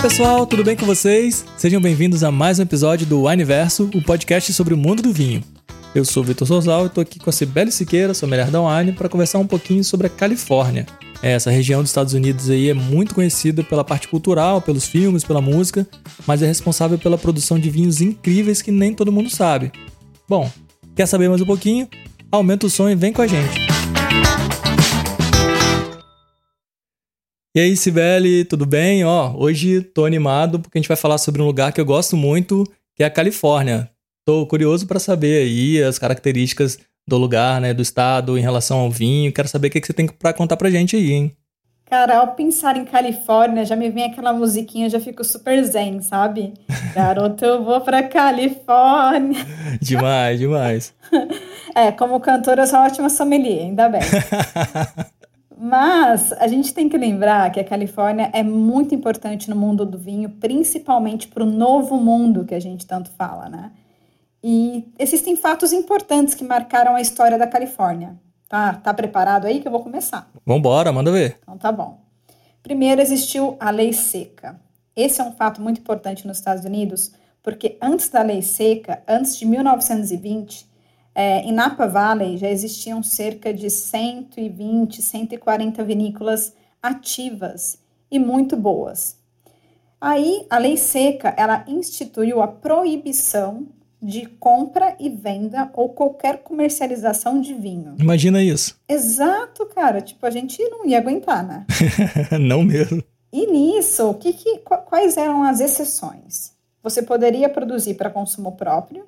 Pessoal, tudo bem com vocês? Sejam bem-vindos a mais um episódio do Wineverso, o podcast sobre o mundo do vinho. Eu sou o Vitor Sorzal e estou aqui com a Cibele Siqueira, mulher da Wine, para conversar um pouquinho sobre a Califórnia. Essa região dos Estados Unidos aí é muito conhecida pela parte cultural, pelos filmes, pela música, mas é responsável pela produção de vinhos incríveis que nem todo mundo sabe. Bom, quer saber mais um pouquinho? Aumenta o som e vem com a gente. E aí, Sibeli, tudo bem? Ó, hoje tô animado porque a gente vai falar sobre um lugar que eu gosto muito, que é a Califórnia. Tô curioso para saber aí as características do lugar, né, do estado em relação ao vinho. Quero saber o que, que você tem para contar pra gente aí, hein? Cara, ao pensar em Califórnia, já me vem aquela musiquinha, já fico super zen, sabe? Garoto, eu vou pra Califórnia. demais, demais. É, como cantora, eu sou uma ótima sommelier, ainda bem. Mas a gente tem que lembrar que a Califórnia é muito importante no mundo do vinho, principalmente para o novo mundo que a gente tanto fala, né? E existem fatos importantes que marcaram a história da Califórnia. Tá, tá preparado aí que eu vou começar? Vambora, manda ver. Então tá bom. Primeiro existiu a lei seca. Esse é um fato muito importante nos Estados Unidos, porque antes da lei seca, antes de 1920, é, em Napa Valley já existiam cerca de 120, 140 vinícolas ativas e muito boas. Aí a lei seca ela instituiu a proibição de compra e venda ou qualquer comercialização de vinho. Imagina isso. Exato, cara. Tipo, a gente não ia aguentar, né? não mesmo. E nisso, que, que, quais eram as exceções? Você poderia produzir para consumo próprio,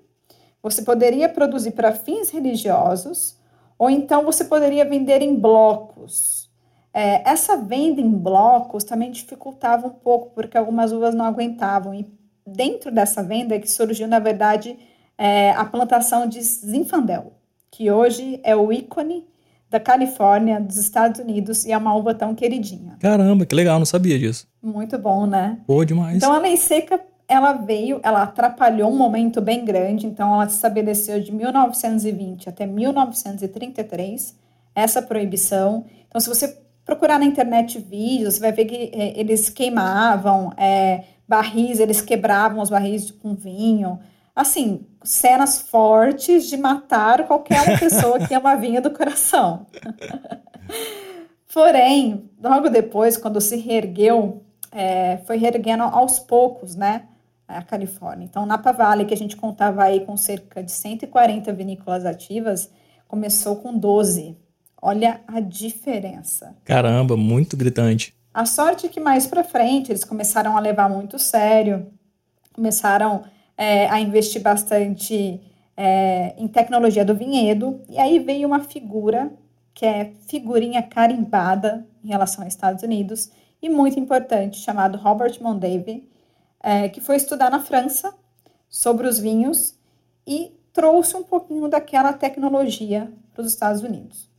você poderia produzir para fins religiosos, ou então você poderia vender em blocos. É, essa venda em blocos também dificultava um pouco, porque algumas uvas não aguentavam. E dentro dessa venda é que surgiu, na verdade, é, a plantação de Zinfandel, que hoje é o ícone da Califórnia, dos Estados Unidos, e é uma uva tão queridinha. Caramba, que legal, não sabia disso. Muito bom, né? Boa demais. Então a lei seca ela veio, ela atrapalhou um momento bem grande, então ela se estabeleceu de 1920 até 1933, essa proibição. Então, se você procurar na internet vídeos, você vai ver que é, eles queimavam é, barris, eles quebravam os barris com vinho. Assim, cenas fortes de matar qualquer pessoa que ama vinho do coração. Porém, logo depois, quando se reergueu, é, foi reerguendo aos poucos, né? A Califórnia. Então, Napa Valley, que a gente contava aí com cerca de 140 vinícolas ativas, começou com 12. Olha a diferença. Caramba, muito gritante. A sorte é que mais para frente eles começaram a levar muito sério, começaram é, a investir bastante é, em tecnologia do vinhedo, e aí veio uma figura que é figurinha carimbada em relação aos Estados Unidos e muito importante, chamado Robert Mondavi, é, que foi estudar na França sobre os vinhos e trouxe um pouquinho daquela tecnologia para os Estados Unidos.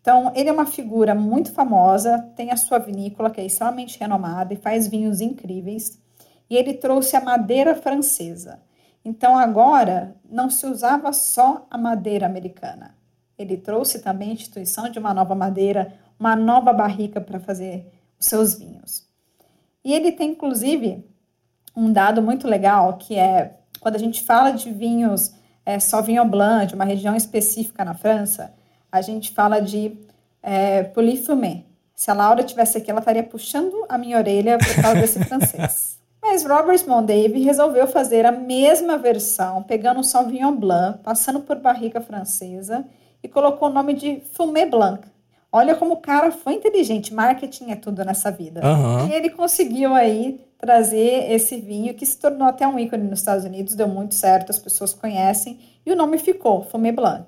Então, ele é uma figura muito famosa, tem a sua vinícola, que é extremamente renomada e faz vinhos incríveis. E ele trouxe a madeira francesa. Então, agora, não se usava só a madeira americana. Ele trouxe também a instituição de uma nova madeira, uma nova barrica para fazer os seus vinhos. E ele tem, inclusive, um dado muito legal, que é quando a gente fala de vinhos é, Sauvignon Blanc, de uma região específica na França, a gente fala de é, Polyfumé. Se a Laura tivesse aqui, ela estaria puxando a minha orelha por causa desse francês. Mas Robert Mondavi resolveu fazer a mesma versão, pegando o Sauvignon Blanc, passando por barrica francesa e colocou o nome de Fumé Blanc. Olha como o cara foi inteligente, marketing é tudo nessa vida. Uhum. E ele conseguiu aí trazer esse vinho que se tornou até um ícone nos Estados Unidos, deu muito certo, as pessoas conhecem, e o nome ficou, Fumé Blanc.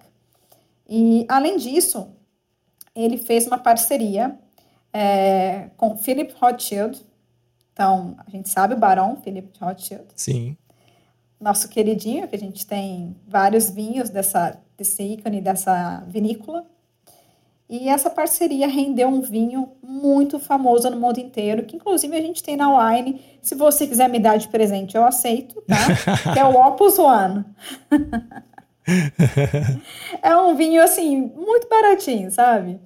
E, além disso, ele fez uma parceria é, com Philip Rothschild, então, a gente sabe o Barão Philip Rothschild. Sim. Nosso queridinho, que a gente tem vários vinhos dessa, desse ícone, dessa vinícola. E essa parceria rendeu um vinho muito famoso no mundo inteiro, que inclusive a gente tem na Wine. Se você quiser me dar de presente, eu aceito, tá? que é o Opus One. é um vinho, assim, muito baratinho, sabe?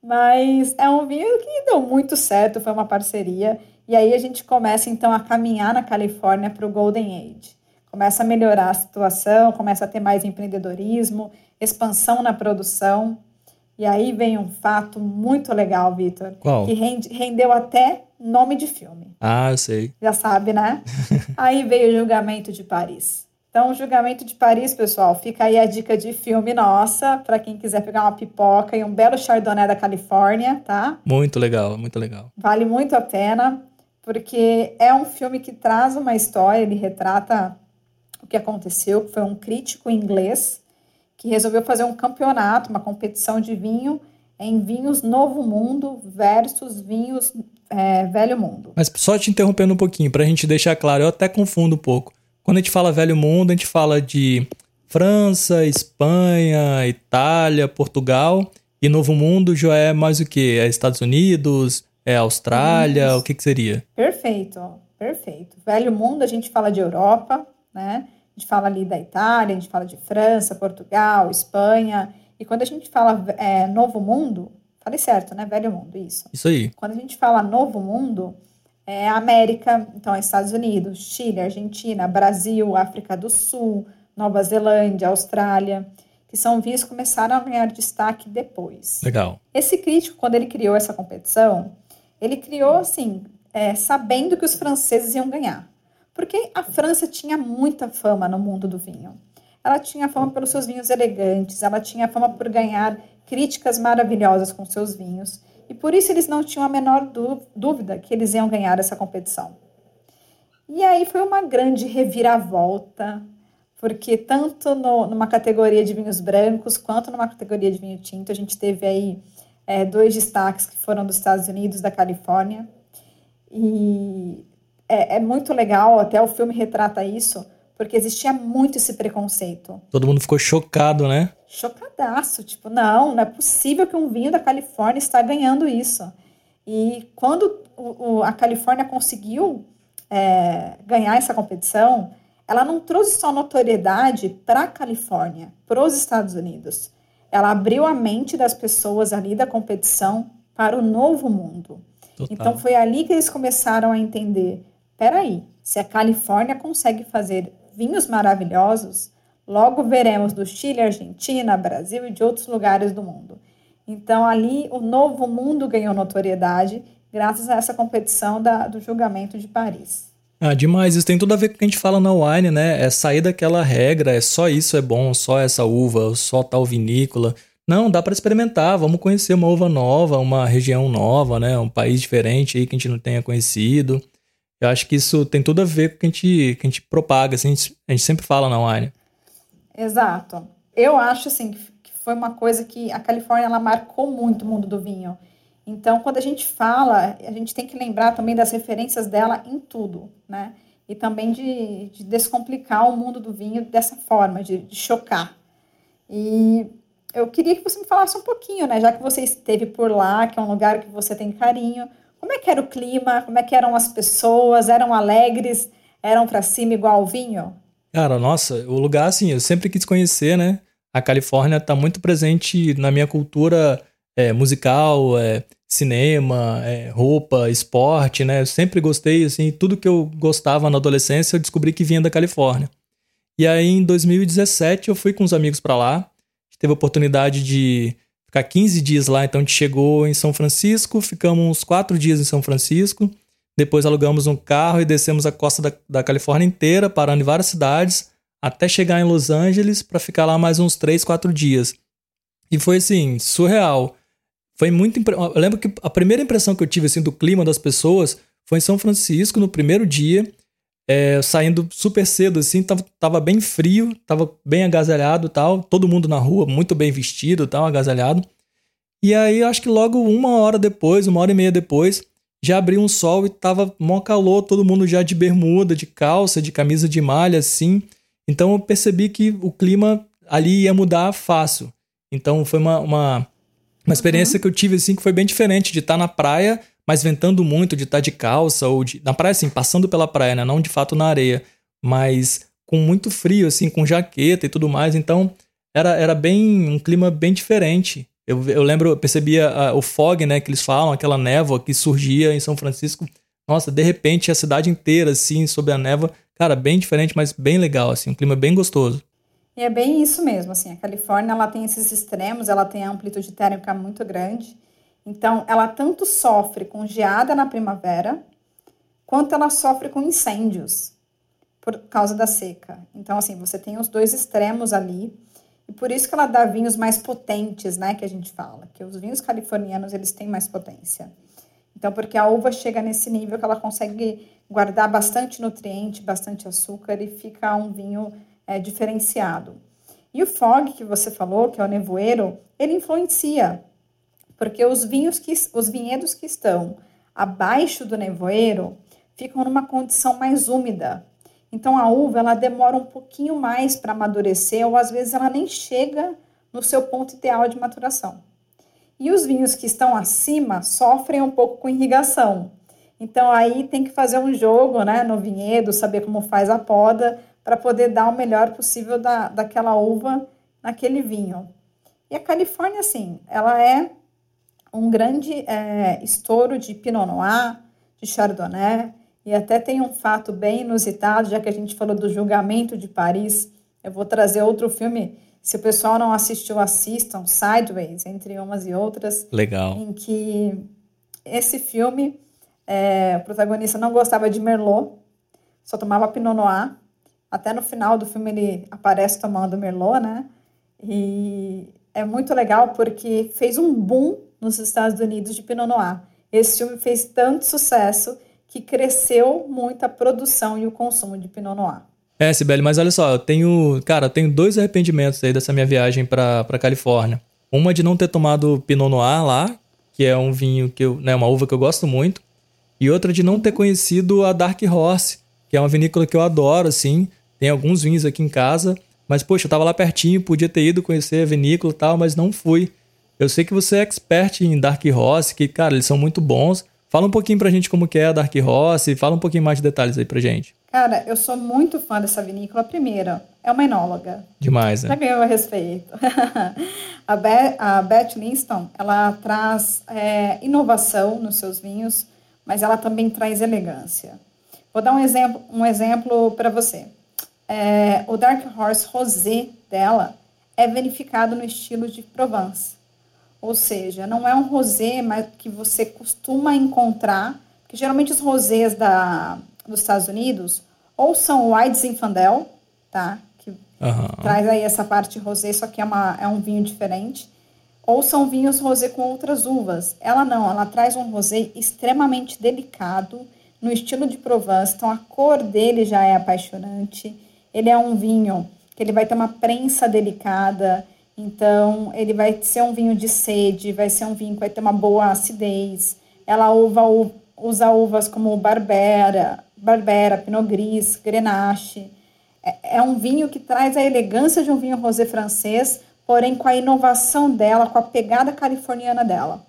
Mas é um vinho que deu muito certo, foi uma parceria. E aí a gente começa então a caminhar na Califórnia para o Golden Age. Começa a melhorar a situação, começa a ter mais empreendedorismo, expansão na produção. E aí vem um fato muito legal, Vitor. Qual? Que rende, rendeu até nome de filme. Ah, eu sei. Já sabe, né? aí veio o julgamento de Paris. Então, o julgamento de Paris, pessoal, fica aí a dica de filme nossa, para quem quiser pegar uma pipoca e um belo chardonnay da Califórnia, tá? Muito legal, muito legal. Vale muito a pena, porque é um filme que traz uma história, ele retrata o que aconteceu, foi um crítico inglês que resolveu fazer um campeonato, uma competição de vinho em vinhos Novo Mundo versus vinhos é, Velho Mundo. Mas só te interrompendo um pouquinho, para a gente deixar claro, eu até confundo um pouco. Quando a gente fala Velho Mundo, a gente fala de França, Espanha, Itália, Portugal. E Novo Mundo já é mais o que? É Estados Unidos? É Austrália? Isso. O que, que seria? Perfeito, perfeito. Velho Mundo a gente fala de Europa, né? Gente fala ali da Itália, a gente fala de França, Portugal, Espanha. E quando a gente fala é, Novo Mundo, falei certo, né? Velho Mundo, isso. Isso aí. Quando a gente fala Novo Mundo, é América, então é Estados Unidos, Chile, Argentina, Brasil, África do Sul, Nova Zelândia, Austrália, que são vinhos que começaram a ganhar destaque depois. Legal. Esse crítico, quando ele criou essa competição, ele criou assim, é, sabendo que os franceses iam ganhar. Porque a França tinha muita fama no mundo do vinho. Ela tinha fama pelos seus vinhos elegantes, ela tinha fama por ganhar críticas maravilhosas com seus vinhos, e por isso eles não tinham a menor dúvida que eles iam ganhar essa competição. E aí foi uma grande reviravolta, porque tanto no, numa categoria de vinhos brancos quanto numa categoria de vinho tinto, a gente teve aí é, dois destaques que foram dos Estados Unidos, da Califórnia. E é, é muito legal, até o filme retrata isso, porque existia muito esse preconceito. Todo mundo ficou chocado, né? Chocadaço, tipo, não, não é possível que um vinho da Califórnia está ganhando isso. E quando o, o, a Califórnia conseguiu é, ganhar essa competição, ela não trouxe só notoriedade para a Califórnia, para os Estados Unidos. Ela abriu a mente das pessoas ali da competição para o novo mundo. Total. Então foi ali que eles começaram a entender Peraí, se a Califórnia consegue fazer vinhos maravilhosos, logo veremos do Chile, Argentina, Brasil e de outros lugares do mundo. Então, ali, o novo mundo ganhou notoriedade graças a essa competição da, do julgamento de Paris. Ah, demais. Isso tem tudo a ver com o que a gente fala na wine, né? É sair daquela regra, é só isso é bom, só essa uva, só tal vinícola. Não, dá para experimentar, vamos conhecer uma uva nova, uma região nova, né? Um país diferente aí que a gente não tenha conhecido. Eu acho que isso tem tudo a ver com o que a gente, que a gente propaga, assim, a, gente, a gente sempre fala na wine. Exato. Eu acho, assim, que foi uma coisa que a Califórnia, ela marcou muito o mundo do vinho. Então, quando a gente fala, a gente tem que lembrar também das referências dela em tudo, né? E também de, de descomplicar o mundo do vinho dessa forma, de, de chocar. E eu queria que você me falasse um pouquinho, né? Já que você esteve por lá, que é um lugar que você tem carinho, como é que era o clima? Como é que eram as pessoas? Eram alegres? Eram para cima igual o vinho? Cara, nossa, o lugar assim, eu sempre quis conhecer, né? A Califórnia está muito presente na minha cultura é, musical, é, cinema, é, roupa, esporte, né? Eu sempre gostei, assim, tudo que eu gostava na adolescência eu descobri que vinha da Califórnia. E aí em 2017 eu fui com os amigos para lá, teve a oportunidade de ficar 15 dias lá. Então a gente chegou em São Francisco, ficamos uns 4 dias em São Francisco. Depois alugamos um carro e descemos a costa da, da Califórnia inteira, parando em várias cidades, até chegar em Los Angeles para ficar lá mais uns 3, 4 dias. E foi assim, surreal. Foi muito. Impre... Eu lembro que a primeira impressão que eu tive assim, do clima das pessoas foi em São Francisco, no primeiro dia é, saindo super cedo, assim, tava, tava bem frio, tava bem agasalhado tal, todo mundo na rua, muito bem vestido tal, agasalhado. E aí, acho que logo uma hora depois, uma hora e meia depois, já abriu um sol e tava mó calor, todo mundo já de bermuda, de calça, de camisa de malha, assim. Então eu percebi que o clima ali ia mudar fácil. Então foi uma, uma, uma experiência uhum. que eu tive, assim, que foi bem diferente de estar na praia mas ventando muito, de estar de calça ou de, na praia, assim, passando pela praia, né? Não de fato na areia, mas com muito frio, assim, com jaqueta e tudo mais. Então, era, era bem um clima bem diferente. Eu, eu lembro, eu percebia uh, o fog, né, que eles falam, aquela névoa que surgia em São Francisco. nossa, de repente a cidade inteira, assim, sob a névoa. Cara, bem diferente, mas bem legal, assim, um clima bem gostoso. E é bem isso mesmo, assim, a Califórnia, ela tem esses extremos, ela tem a amplitude térmica muito grande, então ela tanto sofre com geada na primavera, quanto ela sofre com incêndios por causa da seca. Então, assim, você tem os dois extremos ali, e por isso que ela dá vinhos mais potentes, né, que a gente fala, que os vinhos californianos, eles têm mais potência. Então, porque a uva chega nesse nível que ela consegue guardar bastante nutriente, bastante açúcar e fica um vinho é, diferenciado. E o fog que você falou, que é o nevoeiro, ele influencia, porque os vinhos que os vinhedos que estão abaixo do nevoeiro ficam numa condição mais úmida, então a uva ela demora um pouquinho mais para amadurecer ou às vezes ela nem chega no seu ponto ideal de maturação. E os vinhos que estão acima sofrem um pouco com irrigação. Então aí tem que fazer um jogo, né, no vinhedo, saber como faz a poda para poder dar o melhor possível da, daquela uva naquele vinho. E a Califórnia, sim, ela é um grande é, estouro de Pinot Noir, de Chardonnay, e até tem um fato bem inusitado, já que a gente falou do julgamento de Paris. Eu vou trazer outro filme. Se o pessoal não assistiu, assistam Sideways, entre umas e outras. Legal. Em que esse filme, é, o protagonista não gostava de Merlot, só tomava Pinot Noir. Até no final do filme ele aparece tomando Merlot, né? E é muito legal porque fez um boom nos Estados Unidos de Pinot Noir. Esse filme fez tanto sucesso que cresceu muito a produção e o consumo de Pinot Noir. É, Sibeli, mas olha só, eu tenho, cara, eu tenho dois arrependimentos aí dessa minha viagem para Califórnia. Uma de não ter tomado Pinot Noir lá, que é um vinho que eu, né, uma uva que eu gosto muito, e outra de não ter conhecido a Dark Horse, que é uma vinícola que eu adoro, assim. Tem alguns vinhos aqui em casa, mas poxa, eu tava lá pertinho, podia ter ido conhecer a vinícola e tal, mas não fui. Eu sei que você é expert em Dark Horse, que, cara, eles são muito bons. Fala um pouquinho pra gente como que é a Dark Horse, fala um pouquinho mais de detalhes aí pra gente. Cara, eu sou muito fã dessa vinícola. Primeira, é uma enóloga. Demais, né? Já ganhou a respeito. a, Beth, a Beth Linston, ela traz é, inovação nos seus vinhos, mas ela também traz elegância. Vou dar um exemplo, um exemplo para você. É, o Dark Horse Rosé dela é verificado no estilo de Provence. Ou seja, não é um rosé mas que você costuma encontrar, que geralmente os rosés da, dos Estados Unidos ou são White Zinfandel, tá? Que uhum. traz aí essa parte rosé, só que é, uma, é um vinho diferente. Ou são vinhos rosé com outras uvas. Ela não, ela traz um rosé extremamente delicado, no estilo de Provence. Então a cor dele já é apaixonante. Ele é um vinho que ele vai ter uma prensa delicada, então, ele vai ser um vinho de sede, vai ser um vinho que vai ter uma boa acidez. Ela uva, usa uvas como Barbera, Barbera, Pinot Gris, Grenache. É, é um vinho que traz a elegância de um vinho rosé francês, porém com a inovação dela, com a pegada californiana dela.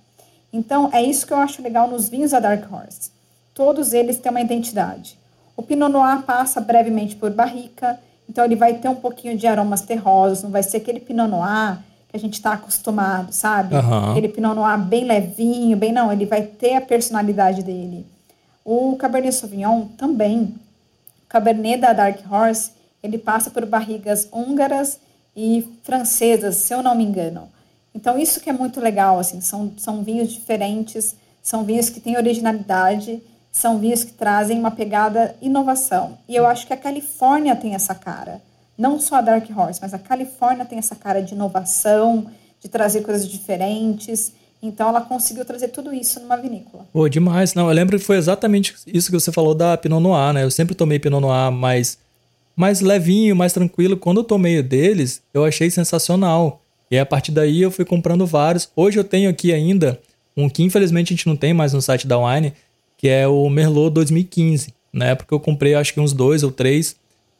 Então, é isso que eu acho legal nos vinhos da Dark Horse. Todos eles têm uma identidade. O Pinot Noir passa brevemente por barrica, então ele vai ter um pouquinho de aromas terrosos, não vai ser aquele Pinot Noir que a gente está acostumado, sabe? Uhum. Aquele Pinot Noir bem levinho, bem não, ele vai ter a personalidade dele. O Cabernet Sauvignon também. O Cabernet da Dark Horse, ele passa por barrigas húngaras e francesas, se eu não me engano. Então isso que é muito legal, assim, são, são vinhos diferentes, são vinhos que têm originalidade são vinhos que trazem uma pegada inovação. E eu acho que a Califórnia tem essa cara. Não só a Dark Horse, mas a Califórnia tem essa cara de inovação, de trazer coisas diferentes. Então ela conseguiu trazer tudo isso numa vinícola. Pô, demais. Não, eu lembro que foi exatamente isso que você falou da Pinot Noir, né? Eu sempre tomei Pinot Noir mais, mais levinho, mais tranquilo. Quando eu tomei deles, eu achei sensacional. E a partir daí eu fui comprando vários. Hoje eu tenho aqui ainda um que infelizmente a gente não tem mais no site da Wine, que é o Merlot 2015. Na época eu comprei acho que uns dois ou três.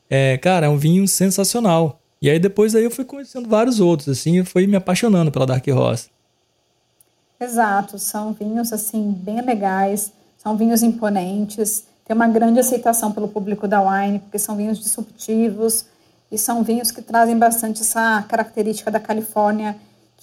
É, cara, é um vinho sensacional. E aí depois aí eu fui conhecendo vários outros, assim, e fui me apaixonando pela Dark Horse. Exato, são vinhos assim bem legais, são vinhos imponentes, tem uma grande aceitação pelo público da wine, porque são vinhos disruptivos e são vinhos que trazem bastante essa característica da Califórnia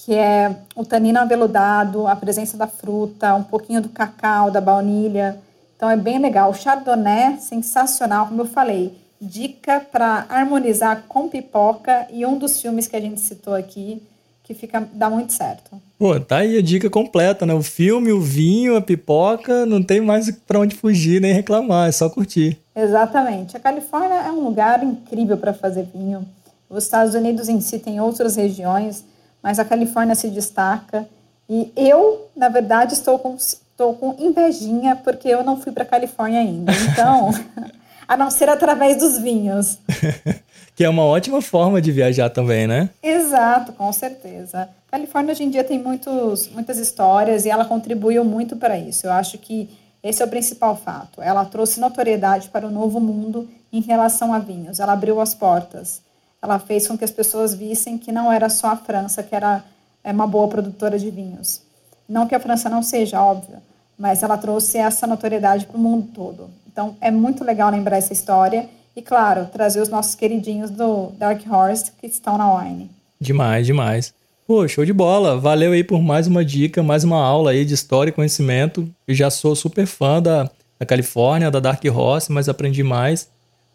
que é o tanino aveludado, a presença da fruta, um pouquinho do cacau, da baunilha. Então é bem legal. O Chardonnay, sensacional, como eu falei. Dica para harmonizar com pipoca e um dos filmes que a gente citou aqui, que fica dá muito certo. Pô, tá aí a dica completa, né? O filme, o vinho, a pipoca, não tem mais para onde fugir nem reclamar, é só curtir. Exatamente. A Califórnia é um lugar incrível para fazer vinho. Os Estados Unidos em si tem outras regiões, mas a Califórnia se destaca. E eu, na verdade, estou com, estou com invejinha porque eu não fui para a Califórnia ainda. Então, a não ser através dos vinhos. que é uma ótima forma de viajar também, né? Exato, com certeza. A Califórnia hoje em dia tem muitos, muitas histórias e ela contribuiu muito para isso. Eu acho que esse é o principal fato. Ela trouxe notoriedade para o novo mundo em relação a vinhos. Ela abriu as portas. Ela fez com que as pessoas vissem que não era só a França que era é, uma boa produtora de vinhos. Não que a França não seja, óbvio, mas ela trouxe essa notoriedade para o mundo todo. Então é muito legal lembrar essa história e, claro, trazer os nossos queridinhos do Dark Horse que estão na Wine. Demais, demais. Pô, show de bola. Valeu aí por mais uma dica, mais uma aula aí de história e conhecimento. Eu já sou super fã da, da Califórnia, da Dark Horse, mas aprendi mais.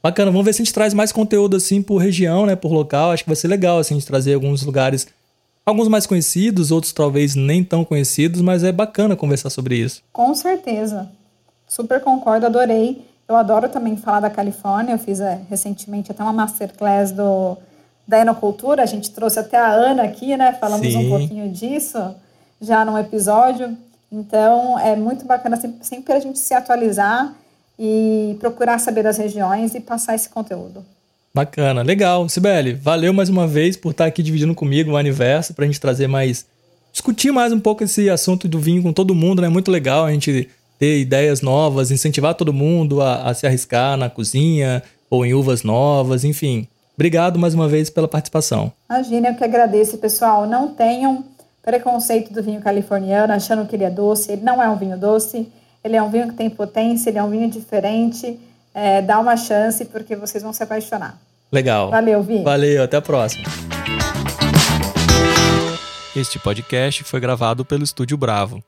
Bacana, vamos ver se a gente traz mais conteúdo assim por região, né, por local. Acho que vai ser legal assim a gente trazer alguns lugares Alguns mais conhecidos, outros talvez nem tão conhecidos, mas é bacana conversar sobre isso. Com certeza. Super concordo, adorei. Eu adoro também falar da Califórnia. Eu fiz é, recentemente até uma masterclass do, da enocultura. A gente trouxe até a Ana aqui, né? Falamos Sim. um pouquinho disso já num episódio. Então, é muito bacana sempre, sempre a gente se atualizar e procurar saber das regiões e passar esse conteúdo. Bacana, legal. Sibeli, valeu mais uma vez por estar aqui dividindo comigo o aniverso para a gente trazer mais. discutir mais um pouco esse assunto do vinho com todo mundo, né? Muito legal a gente ter ideias novas, incentivar todo mundo a, a se arriscar na cozinha ou em uvas novas, enfim. Obrigado mais uma vez pela participação. Imagina, eu que agradeço, pessoal. Não tenham preconceito do vinho californiano, achando que ele é doce. Ele não é um vinho doce, ele é um vinho que tem potência, ele é um vinho diferente é, dá uma chance porque vocês vão se apaixonar. Legal. Valeu, Vi. Valeu, até a próxima. Este podcast foi gravado pelo Estúdio Bravo.